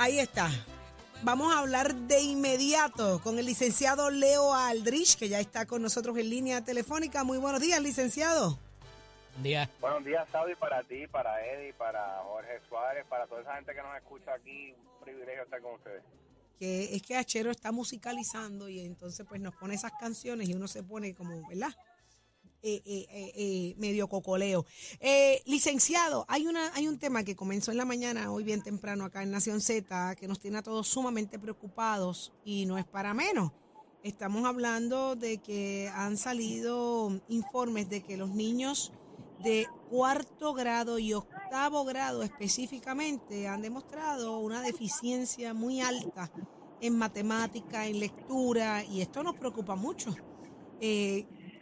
Ahí está. Vamos a hablar de inmediato con el licenciado Leo Aldrich, que ya está con nosotros en línea telefónica. Muy buenos días, licenciado. día. Buenos días, Saudi, para ti, para Eddie, para Jorge Suárez, para toda esa gente que nos escucha aquí. Un privilegio estar con ustedes. Que es que Achero está musicalizando y entonces pues nos pone esas canciones y uno se pone como, ¿verdad? Eh, eh, eh, medio cocoleo. Licenciado, hay una hay un tema que comenzó en la mañana, hoy bien temprano acá en Nación Z, que nos tiene a todos sumamente preocupados y no es para menos. Estamos hablando de que han salido informes de que los niños de cuarto grado y octavo grado específicamente han demostrado una deficiencia muy alta en matemática, en lectura, y esto nos preocupa mucho.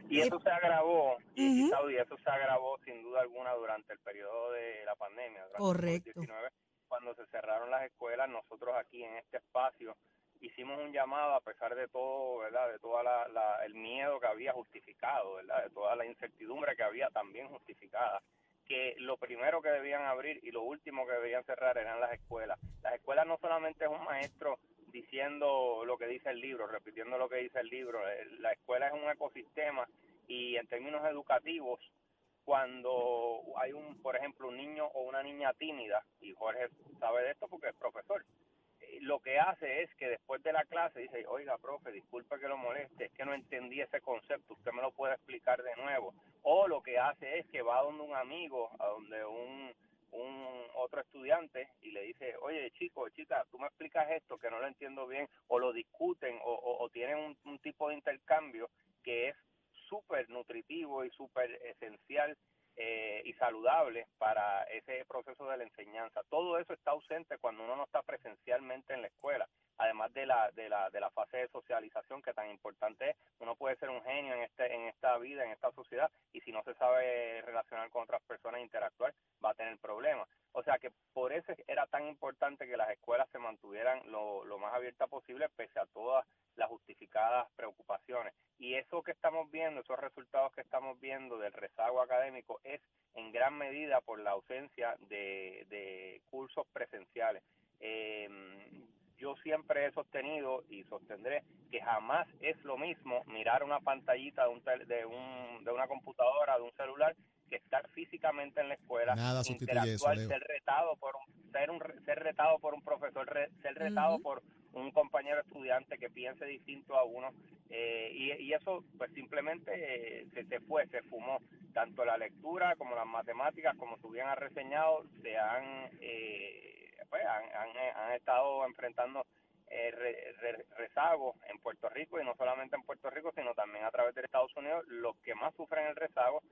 Y eso se agravó, y. Saudi, eso se agravó sin duda alguna durante el periodo de la pandemia, durante Correcto. el COVID-19, cuando se cerraron las escuelas, nosotros aquí en este espacio hicimos un llamado a pesar de todo, ¿verdad? De toda la, la- el miedo que había justificado, ¿verdad? De toda la incertidumbre que había también justificada que lo primero que debían abrir y lo último que debían cerrar eran las escuelas. Las escuelas no solamente es un maestro diciendo lo que dice el libro, repitiendo lo que dice el libro, eh, la escuela es ecosistema y en términos educativos, cuando hay un, por ejemplo, un niño o una niña tímida, y Jorge sabe de esto porque es profesor, eh, lo que hace es que después de la clase dice, oiga, profe, disculpe que lo moleste, es que no entendí ese concepto, usted me lo puede explicar de nuevo. O lo que hace es que va donde un amigo, a donde un, un otro estudiante y le dice, oye, chico, chica, tú me explicas esto que no lo entiendo bien, o lo discuten, o, tienen un tipo de intercambio que es súper nutritivo y súper esencial eh, y saludable para ese proceso de la enseñanza. Todo eso está ausente cuando uno no está presencialmente en la escuela, además de la, de la, de la fase de socialización que tan importante es. Uno puede ser un genio en, este, en esta vida, en esta sociedad, y si no se sabe relacionar con otras personas e interactuar, va a tener problemas. O sea que por eso era tan importante que las escuelas se mantuvieran lo, lo más abiertas posible, pese a todas las justificadas preocupaciones. Y eso que estamos viendo, esos resultados que estamos viendo del rezago académico, es en gran medida por la ausencia de, de cursos presenciales. Eh, yo siempre he sostenido y sostendré que jamás es lo mismo mirar una pantallita de, un tel- de, un, de una computadora, de un celular, que estar físicamente en la escuela, Nada eso, interactuar, ser retado por un, ser, un, re- ser retado por un profesor, re- ser retado por un compañero estudiante que piense distinto a uno eh, y, y eso pues simplemente eh, se, se fue, se fumó. Tanto la lectura como las matemáticas, como tú bien has reseñado, se han, eh, pues, han, han, han estado enfrentando eh, re- rezagos en Puerto Rico y no solamente en Puerto Rico, sino también a través de Estados Unidos. Los que más sufren el rezago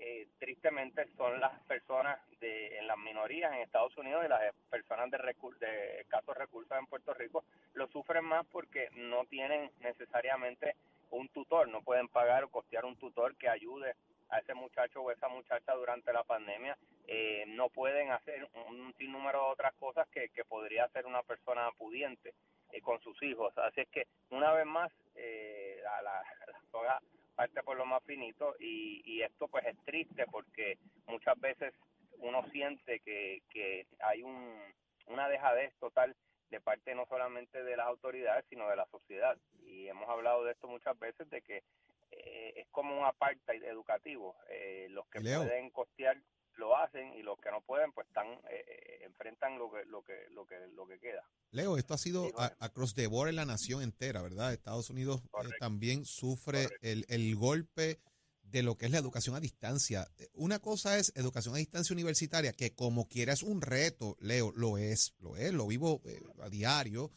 eh, tristemente son las personas de en las minorías en Estados Unidos y las personas de, recur- de escasos recursos en Puerto Rico lo sufren más porque no tienen necesariamente un tutor, no pueden pagar o costear un tutor que ayude a ese muchacho o esa muchacha durante la pandemia, eh, no pueden hacer un sinnúmero de otras cosas que, que podría hacer una persona pudiente eh, con sus hijos. Así es que, una vez más, eh, la, la, la soga parte por lo más finito y, y esto pues es triste porque muchas veces uno siente que, que hay un, una dejadez total de parte no solamente de las autoridades sino de la sociedad y hemos hablado de esto muchas veces de que eh, es como un apartheid educativo eh, los que Leo. pueden costear lo hacen y los que no pueden pues están eh, eh, enfrentan lo que lo que lo que lo que queda. Leo, esto ha sido Sí, a- across the board en la nación entera, ¿verdad? Estados Unidos eh, también sufre el, el golpe de lo que es la educación a distancia. Una cosa es educación a distancia universitaria, que como quiera es un reto, Leo, lo es, lo es, lo vivo eh, a diario,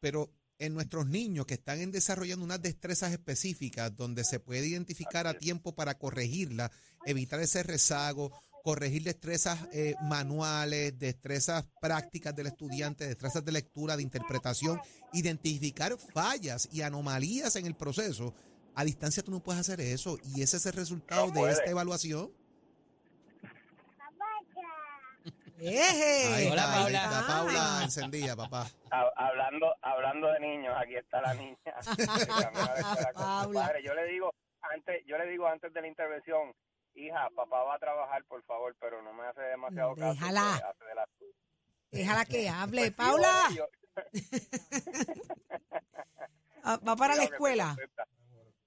pero en nuestros niños que están en desarrollando unas destrezas específicas donde se puede identificar a tiempo para corregirla, evitar ese rezago, corregir destrezas eh, manuales, destrezas prácticas del estudiante, destrezas de lectura, de interpretación, identificar fallas y anomalías en el proceso. A distancia tú no puedes hacer eso y ese es el resultado No de esta evaluación. Eje. Ahí Hola, está, ahí Paula. está, Paula encendida, papá. Ha- hablando hablando de niños, aquí está la niña. Paula. padre. Yo le digo antes, yo le digo antes de la intervención, hija, papá va a trabajar, por favor, pero no me hace demasiado caso. Déjala. que hace de la- Déjala que hable. Pues Paula, yo- ah, va para la escuela.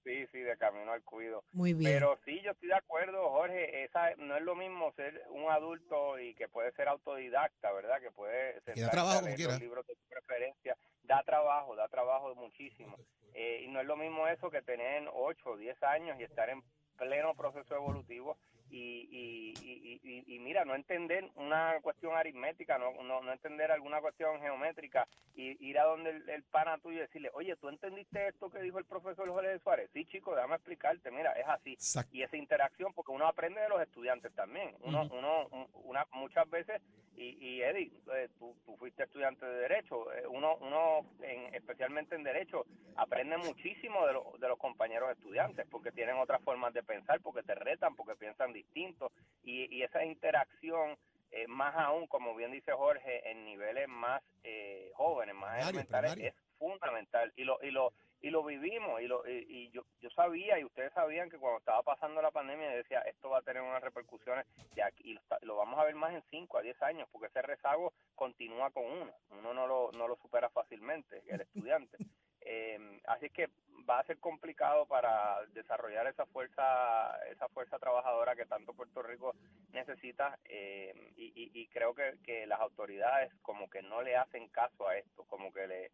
Sí, sí, de camino al cuido. Muy bien. Pero sí, yo estoy de acuerdo, Jorge, esa no es lo mismo ser un adulto y que puede ser autodidacta, ¿verdad? Que puede sentarse trabajo leer quiera. los libros de tu preferencia. Da trabajo, da trabajo muchísimo. Eh, y no es lo mismo eso que tener 8 o 10 años y estar en pleno proceso evolutivo y, y, y, y- y mira, no entender una cuestión aritmética, no, no, no entender alguna cuestión geométrica y ir a donde el, el pana tuyo y decirle, oye, ¿tú entendiste esto que dijo el profesor Jorge Suárez? Sí, chico, déjame explicarte, mira, es así. Exacto. Y esa interacción, porque uno aprende de los estudiantes también. Uno, uno un- una, muchas veces, y, y Eddie, eh, tú, tú fuiste estudiante de Derecho, eh, uno, uno en, especialmente en Derecho, aprende muchísimo de, lo- de los compañeros estudiantes, porque tienen otras formas de pensar, porque te retan, porque piensan distinto, y, y esa interacción, eh, más aún, como bien dice Jorge, en niveles más eh, jóvenes, más Primario, elementales, primario. es fundamental. Y lo, y lo, y lo vivimos, y, lo, y, y yo, yo sabía, y ustedes sabían que cuando estaba pasando la pandemia, yo decía, esto va a tener unas repercusiones de aquí, y lo, lo vamos a ver más en 5 a 10 años, porque ese rezago continúa con uno, uno no lo, no lo supera fácilmente, el estudiante. Eh, así que va a ser complicado para desarrollar esa fuerza esa fuerza trabajadora que tanto Puerto Rico necesita eh, y, y- y creo que, que las autoridades como que no le hacen caso a esto como que le-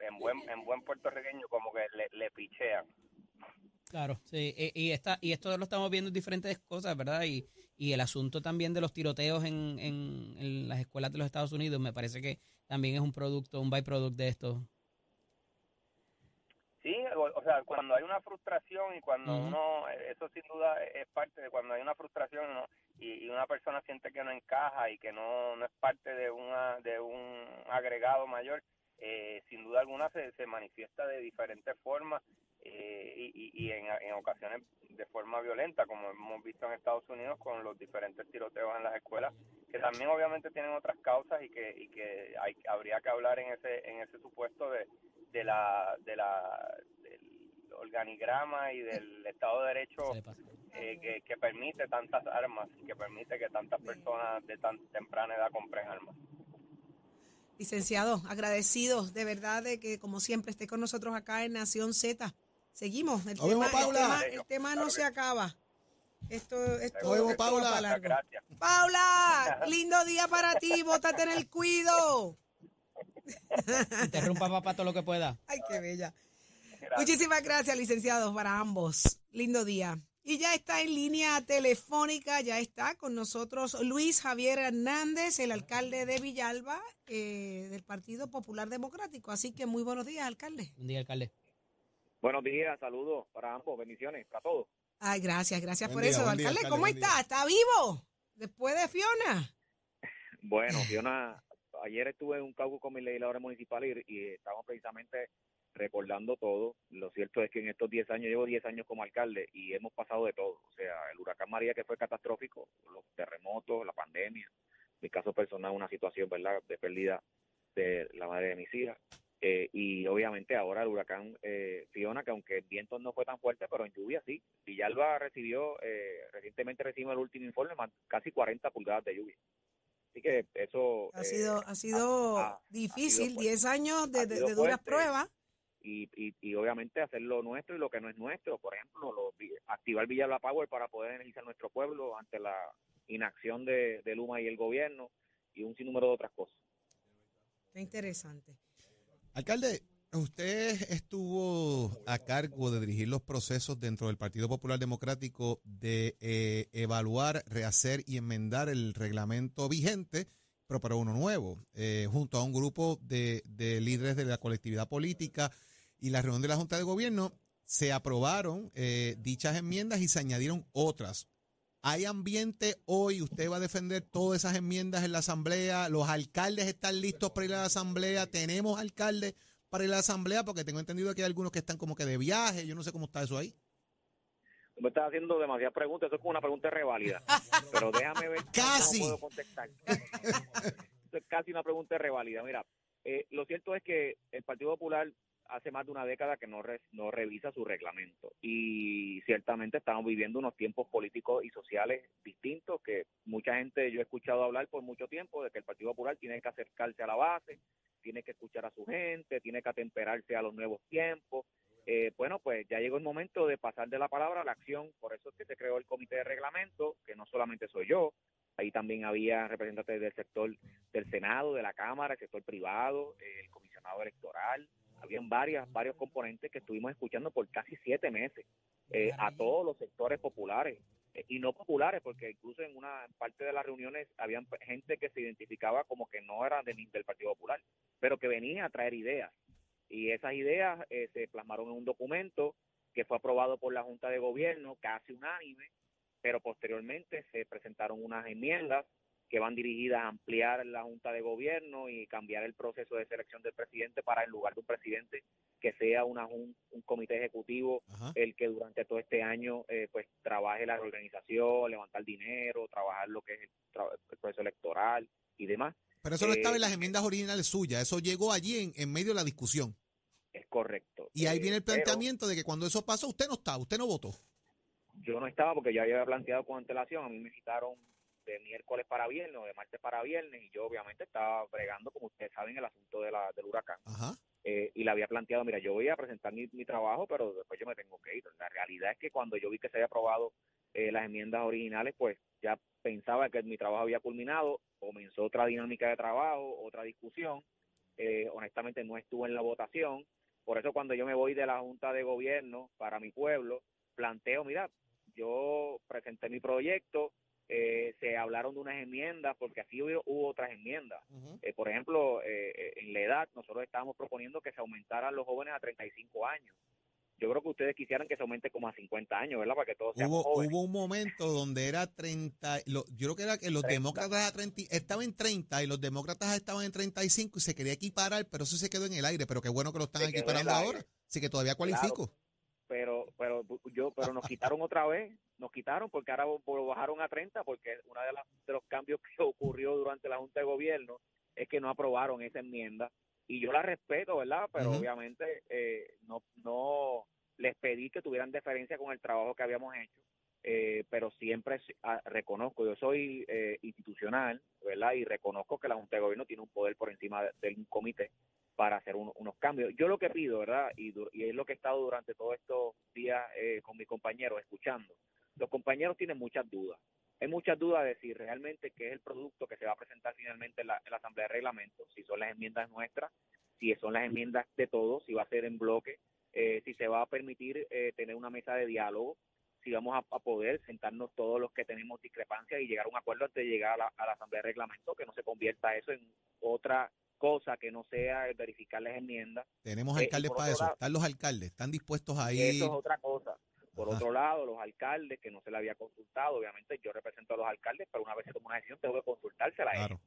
en buen en buen puertorriqueño como que le, le pichean Claro, sí, y, esta, y esto lo estamos viendo en diferentes cosas, ¿verdad? Y, y el asunto también de los tiroteos en, en, en las escuelas de los Estados Unidos me parece que también es un producto, un byproduct de esto. Sí, o, o sea, cuando hay una frustración y cuando uno, eso sin duda es parte de cuando hay una frustración ¿no? y, y una persona siente que no encaja y que no, no es parte de, una, de un agregado mayor, eh, sin duda alguna se, se manifiesta de diferentes formas eh, y, y- en, en ocasiones de forma violenta, como hemos visto en Estados Unidos con los diferentes tiroteos en las escuelas, que también obviamente tienen otras causas y que, y que hay, habría que hablar en ese, en ese supuesto de, de la, de la, del organigrama y del Estado de Derecho eh, que, que permite tantas armas y que permite que tantas personas de tan temprana edad compren armas. Licenciado, agradecidos de verdad de que como siempre esté con nosotros acá en Nación Z. Seguimos, el, tema, vemos, Paula. el tema, el tema no se acaba. Esto, esto, Nos vemos, Paula. gracias. Paula, lindo día para ti, bótate en el cuido. Interrumpa papá todo lo que pueda. Ay, qué bella. Gracias. Muchísimas gracias, licenciados, para ambos. Lindo día. Y ya está en línea telefónica, ya está con nosotros Luis Javier Hernández, el alcalde de Villalba, eh, del Partido Popular Democrático. Así que muy buenos días, alcalde. Un día, alcalde. Buenos días, saludos para ambos, bendiciones para todos. Ay, gracias, gracias Buen por día, eso, buen día, alcalde. ¿Cómo buen está? día. ¿Está vivo? Después de Fiona. Bueno, Fiona, ayer estuve en un caucus con mi legisladora municipal y, y estábamos precisamente recordando todo. Lo cierto es que en estos 10 años, llevo 10 años como alcalde y hemos pasado de todo. O sea, el huracán María que fue catastrófico, los terremotos, la pandemia, mi caso personal una situación, ¿verdad?, de pérdida de la madre de mis hijas. Eh, y obviamente ahora el huracán eh, Fiona, que aunque el viento no fue tan fuerte, pero en lluvia sí. Villalba recibió, eh, recientemente recibimos el último informe, más casi 40 pulgadas de lluvia. Así que eso... Ha eh, sido, ha sido ha- ha difícil, sido 10 años de, duras fuerte. pruebas. Y, y, y obviamente hacer lo nuestro y lo que no es nuestro. Por ejemplo, lo, activar Villalba Power para poder energizar nuestro pueblo ante la inacción de, de Luma y el gobierno y un sinnúmero de otras cosas. Qué interesante. Alcalde, usted estuvo a cargo de dirigir los procesos dentro del Partido Popular Democrático de eh, evaluar, rehacer y enmendar el reglamento vigente, pero para uno nuevo, eh, junto a un grupo de, de líderes de la colectividad política y la reunión de la Junta de Gobierno, se aprobaron eh, dichas enmiendas y se añadieron otras. ¿Hay ambiente hoy? ¿Usted va a defender todas esas enmiendas en la Asamblea? ¿Los alcaldes están listos para ir a la Asamblea? ¿Tenemos alcaldes para ir a la Asamblea? Porque tengo entendido que hay algunos que están como que de viaje. Yo no sé cómo está eso ahí. Me estás haciendo demasiadas preguntas, eso es como una pregunta reválida. Pero déjame ver Casi. cómo puedo contestar. Eso es casi una pregunta reválida. Mira, eh, lo cierto es que el Partido Popular hace más de una década que no, re- no revisa su reglamento y ciertamente estamos viviendo unos tiempos políticos y sociales distintos que mucha gente, yo he escuchado hablar por mucho tiempo de que el Partido Popular tiene que acercarse a la base, tiene que escuchar a su gente, tiene que atemperarse a los nuevos tiempos. Eh, bueno, pues ya llegó el momento de pasar de la palabra a la acción, por eso es que se creó el comité de reglamento, que no solamente soy yo, ahí también había representantes del sector del Senado, de la Cámara, el sector privado, el comisionado electoral, habían varias, varios componentes que estuvimos escuchando por casi siete meses eh, a todos los sectores populares eh, y no populares, porque incluso en una parte de las reuniones habían pe- gente que se identificaba como que no eran del, del Partido Popular, pero que venía a traer ideas. Y esas ideas eh, se plasmaron en un documento que fue aprobado por la Junta de Gobierno, casi unánime, pero posteriormente se presentaron unas enmiendas que van dirigidas a ampliar la Junta de Gobierno y cambiar el proceso de selección del presidente para en lugar de un presidente que sea una, un, un comité ejecutivo Ajá. el que durante todo este año eh, pues trabaje la reorganización, levantar dinero, trabajar lo que es el, proceso electoral y demás. Pero eso no estaba en Eh, las enmiendas originales suyas. Eso llegó allí en, en medio de la discusión. Es correcto. Y ahí Eh, viene el pero planteamiento de que cuando eso pasó, usted no estaba, usted no votó. Yo no estaba porque yo había planteado con antelación, a mí me citaron de miércoles para viernes o de martes para viernes y yo obviamente estaba bregando, como ustedes saben, el asunto de la, del huracán. Ajá. eh, y le había planteado, mira, yo voy a presentar mi, mi trabajo, pero después yo me tengo que ir. La realidad es que cuando yo vi que se había aprobado eh, las enmiendas originales, pues ya pensaba que mi trabajo había culminado, comenzó otra dinámica de trabajo, otra discusión. Eh, honestamente no estuve en la votación, por eso cuando yo me voy de la Junta de Gobierno para mi pueblo, planteo, mira, yo presenté mi proyecto, eh, se hablaron de unas enmiendas, porque así hubo, hubo otras enmiendas. Eh, por ejemplo, eh, eh, en la edad, nosotros estábamos proponiendo que se aumentaran los jóvenes a 35 años. Yo creo que ustedes quisieran que se aumente como a 50 años, ¿verdad? Para que todos seamos Hubo, jóvenes. hubo un momento donde era 30, lo- yo creo que era que los 30. demócratas a 30, estaban en 30 y los demócratas estaban en 35 y se quería equiparar, pero eso se quedó en el aire, pero qué bueno que lo están equiparando ahora. Así que todavía cualifico. Pero pero yo pero nos quitaron otra vez nos quitaron porque ahora lo bajaron a 30 porque uno de, las- de los cambios que ocurrió durante la junta de gobierno es que no aprobaron esa enmienda. Y yo la respeto verdad pero obviamente eh, no no les pedí que tuvieran deferencia con el trabajo que habíamos hecho eh, pero siempre ah, reconozco yo soy eh, institucional verdad y reconozco que la junta de gobierno tiene un poder por encima de, de un comité para hacer un- unos cambios. Yo lo que pido, ¿verdad? Y, y es lo que he estado durante todos estos días eh, con mis compañeros escuchando. Los compañeros tienen muchas dudas. Hay muchas dudas de si realmente qué es el producto que se va a presentar finalmente en la, Asamblea de Reglamentos, si son las enmiendas nuestras, si son las enmiendas de todos, si va a ser en bloque, eh, si se va a permitir eh, tener una mesa de diálogo, si vamos a, a poder sentarnos todos los que tenemos discrepancias y llegar a un acuerdo antes de llegar a la, a la Asamblea de Reglamento, que no se convierta eso en otra cosa que no sea el verificar las enmiendas. Tenemos Eh, alcaldes para eso. lado- Están los alcaldes, están dispuestos a ir. Eso es otra cosa. Por Ajá. otro lado, los alcaldes, que no se le había consultado, obviamente yo represento a los alcaldes, pero una vez se toma una decisión tengo que consultársela a ellos.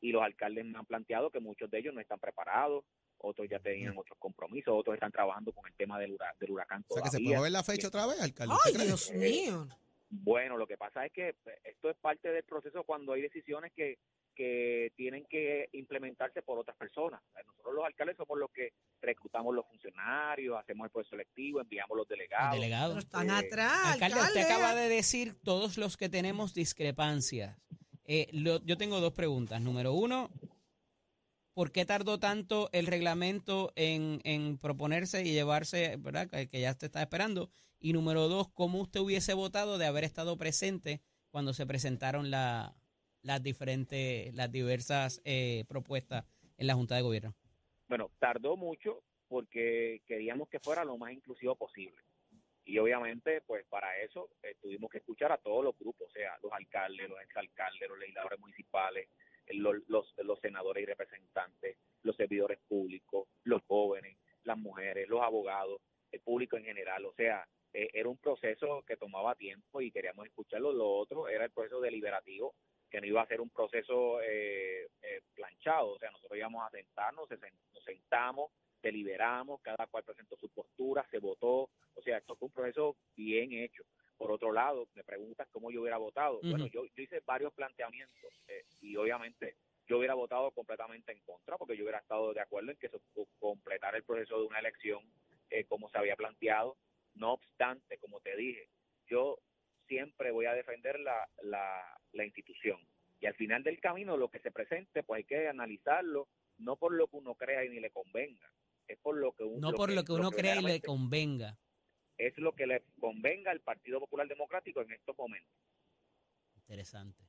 Y los alcaldes me han planteado que muchos de ellos no están preparados, otros ya tenían otros compromisos, otros están trabajando con el tema del, hura- del huracán O sea que se puede mover la fecha otra vez, alcalde. ¿usted Ay? Dios mío. Bueno, lo que pasa es que pues, esto es parte del proceso cuando hay decisiones que, que tienen que implementarse por otras personas. Nosotros los alcaldes somos los que reclutamos los funcionarios, hacemos el proceso selectivo, enviamos los Los delegados. Pero delegados. están Eh, atrás, Alcalde, alcalde. usted acaba de decir todos los que tenemos discrepancias. Eh, lo- yo tengo dos preguntas. Número uno, ¿por qué tardó tanto el reglamento en, en proponerse y llevarse, verdad, que, que ya te está esperando? Y número dos, ¿cómo usted hubiese votado de haber estado presente cuando se presentaron la- las diferentes, las diversas eh, propuestas en la Junta de Gobierno? Bueno, tardó mucho porque queríamos que fuera lo más inclusivo posible. Y obviamente, pues para eso eh, tuvimos que escuchar a todos los grupos, o sea, los alcaldes, los exalcaldes, los legisladores municipales, los senadores y representantes, los servidores públicos, los jóvenes, las mujeres, los abogados, el público en general. O sea, eh, era un proceso que tomaba tiempo y queríamos escucharlo. Lo otro era el proceso deliberativo, que no iba a ser un proceso eh, eh, planchado. O sea, nosotros íbamos a sentarnos, se sen- nos sentamos, deliberamos, cada cual presentó su postura, se votó. O sea, esto fue un proceso bien hecho. Por otro lado, me preguntas cómo yo hubiera votado. Bueno, yo, yo hice varios planteamientos eh, y obviamente yo hubiera votado completamente en contra porque yo hubiera estado de acuerdo en que se co- completara el proceso de una elección eh, como se había planteado. No obstante, como te dije, yo siempre voy a defender la, la, la institución. Y al final del camino, lo que se presente, pues hay que analizarlo, no por lo que uno crea y ni le convenga, es por lo que uno, No por lo que uno crea y le convenga. es lo que le convenga al Partido Popular Democrático en estos momentos. Interesante.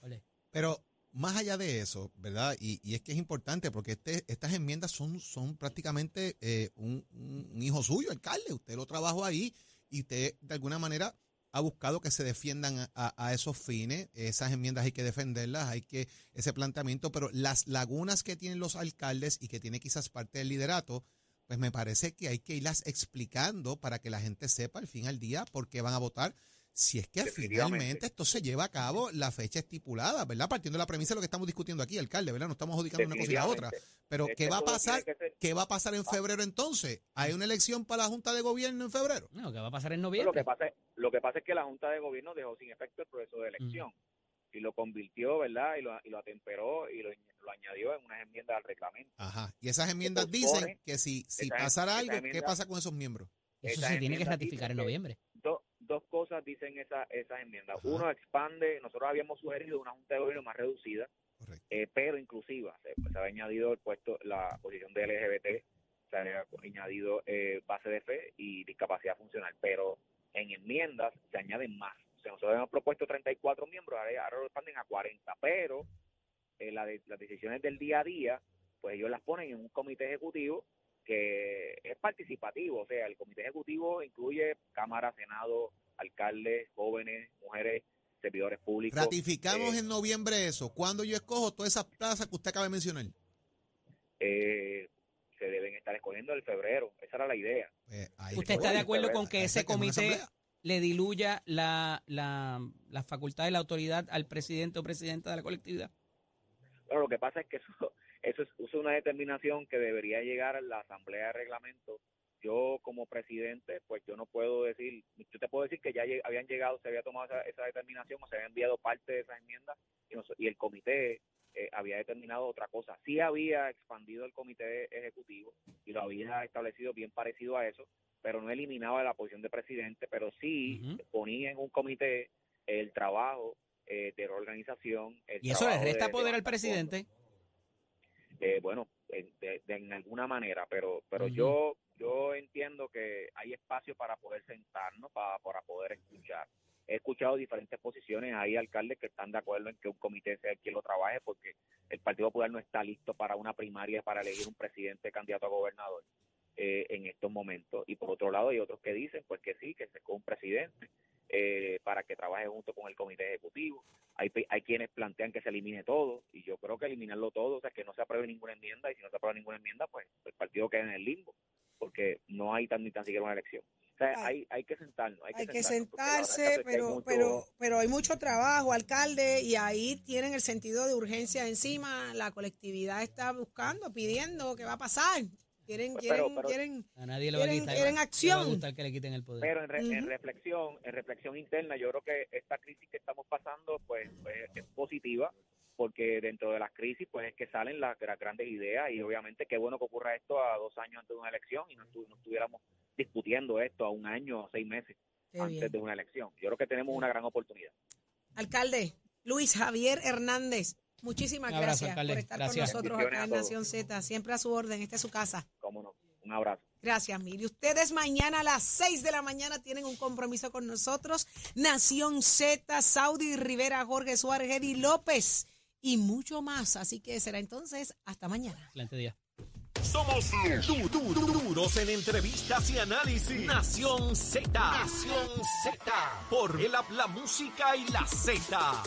Ole. Pero más allá de eso, ¿verdad? Y, y es que es importante porque este, estas enmiendas son, son prácticamente eh, un, un- un hijo suyo, alcalde. Usted lo trabajó ahí y usted de alguna manera ha buscado que se defiendan a, esos fines. Esas enmiendas hay que defenderlas, hay que ese planteamiento, pero las lagunas que tienen los alcaldes y que tiene quizás parte del liderato, pues me parece que hay que irlas explicando para que la gente sepa al fin al día por qué van a votar. Si es que finalmente esto se lleva a cabo la fecha estipulada, ¿verdad? Partiendo de la premisa de lo que estamos discutiendo aquí, alcalde, ¿verdad? No estamos adjudicando una cosa y la otra. Pero, Este ¿qué va a pasar? ¿Qué va a pasar en febrero entonces? ¿Hay una elección para la Junta de Gobierno en febrero? No, ¿qué va a pasar en Lo noviembre? que, pasa, es- lo que pasa es que la Junta de Gobierno dejó sin efecto el proceso de elección y lo convirtió, ¿verdad? Y lo, y lo atemperó y lo, lo añadió en unas enmiendas al reglamento. Ajá. Y esas enmiendas dicen que si, si esa- pasara algo, ¿qué enmienda- pasa con esos miembros? Eso se tiene que ratificar en que- noviembre. Cosas dicen esa, esas enmiendas. Ajá. Uno expande, nosotros habíamos sugerido una Junta de Gobierno más reducida, eh, pero inclusiva. Se, se había añadido el puesto, la posición de LGBT, se había añadido eh, base de fe y discapacidad funcional, pero en enmiendas se añaden más. O sea, nosotros habíamos propuesto 34 miembros, ahora, ahora lo expanden a 40, pero eh, la de- las decisiones del día a día, pues ellos las ponen en un comité ejecutivo que es participativo, o sea, el comité ejecutivo incluye Cámara, Senado, alcaldes, jóvenes, mujeres, servidores públicos. Ratificamos eh, en noviembre eso. Cuando yo escojo todas esas plazas que usted acaba de mencionar. eh, se deben estar escogiendo en febrero. Esa era la idea. Ahí ¿Usted está de acuerdo febrero. con que ese comité le diluya la, la, la facultad de la autoridad al presidente o presidenta de la colectividad? Bueno, lo que pasa es que eso, eso es, eso es una determinación que debería llegar a la Asamblea de Reglamento. Yo como presidente, pues yo no puedo decir, yo te puedo decir que ya habían llegado, se había tomado esa, esa determinación o se había enviado parte de esas enmiendas y, y el comité eh, había determinado otra cosa. Sí había expandido el comité ejecutivo y lo había establecido bien parecido a eso, pero no eliminaba la posición de presidente, pero sí ponía en un comité el trabajo eh, de la organización. el Y eso le resta de poder al levantar fondos. presidente. Eh, bueno, en, de- de- en alguna manera, pero pero yo yo entiendo que hay espacio para poder sentarnos, para, para poder escuchar. He escuchado diferentes posiciones, hay alcaldes que están de acuerdo en que un comité sea el quien lo trabaje porque el Partido Popular no está listo para una primaria para elegir un presidente candidato a gobernador eh, en estos momentos. Y por otro lado hay otros que dicen pues que sí, que se escoja un presidente eh, para que trabaje junto con el comité ejecutivo. Hay, hay quienes plantean que se elimine todo y yo creo que eliminarlo todo, o sea, que no se apruebe ninguna enmienda y si no se aprueba ninguna enmienda, pues el partido queda en el limbo porque no hay tan, ni tan siquiera una elección. O sea, Ay. hay, hay que sentarnos. Hay, Hay que sentarnos, la verdad sentarse, que hay pero, mucho- pero, pero hay mucho trabajo, alcalde, y ahí tienen el sentido de urgencia encima. La colectividad está buscando, pidiendo qué va a pasar. Quieren, Pues, pero- quieren, pero- quieren. A nadie le va a Quieren- quitar. quieren le va a acción. gustar que le quiten el poder. Pero en, re- en reflexión, en reflexión interna, yo creo que esta crisis que estamos pasando, pues, pues, es positiva, porque dentro de las crisis, pues es que salen las, gra- grandes ideas y obviamente qué bueno que ocurra esto a dos años antes de una elección y no, estu- no estuviéramos discutiendo esto a un año o seis meses Qué antes bien. de una elección. Yo creo que tenemos una gran oportunidad. Alcalde Luis Javier Hernández, muchísimas abrazo, gracias alcalde. por estar Gracias. con nosotros acá a en. Nación Z. Siempre a su orden, esta es su casa. Cómo no. Un abrazo. Gracias, Miri. Ustedes mañana a las 6 de la mañana tienen un compromiso con nosotros. Nación Z, Saudi Rivera, Jorge Suárez, Eddie López y mucho más. Así que será entonces hasta mañana. Excelente día. Somos du- du- du- duros en entrevistas y análisis. Nación Z. Nación Z. Por el La Música y la Z.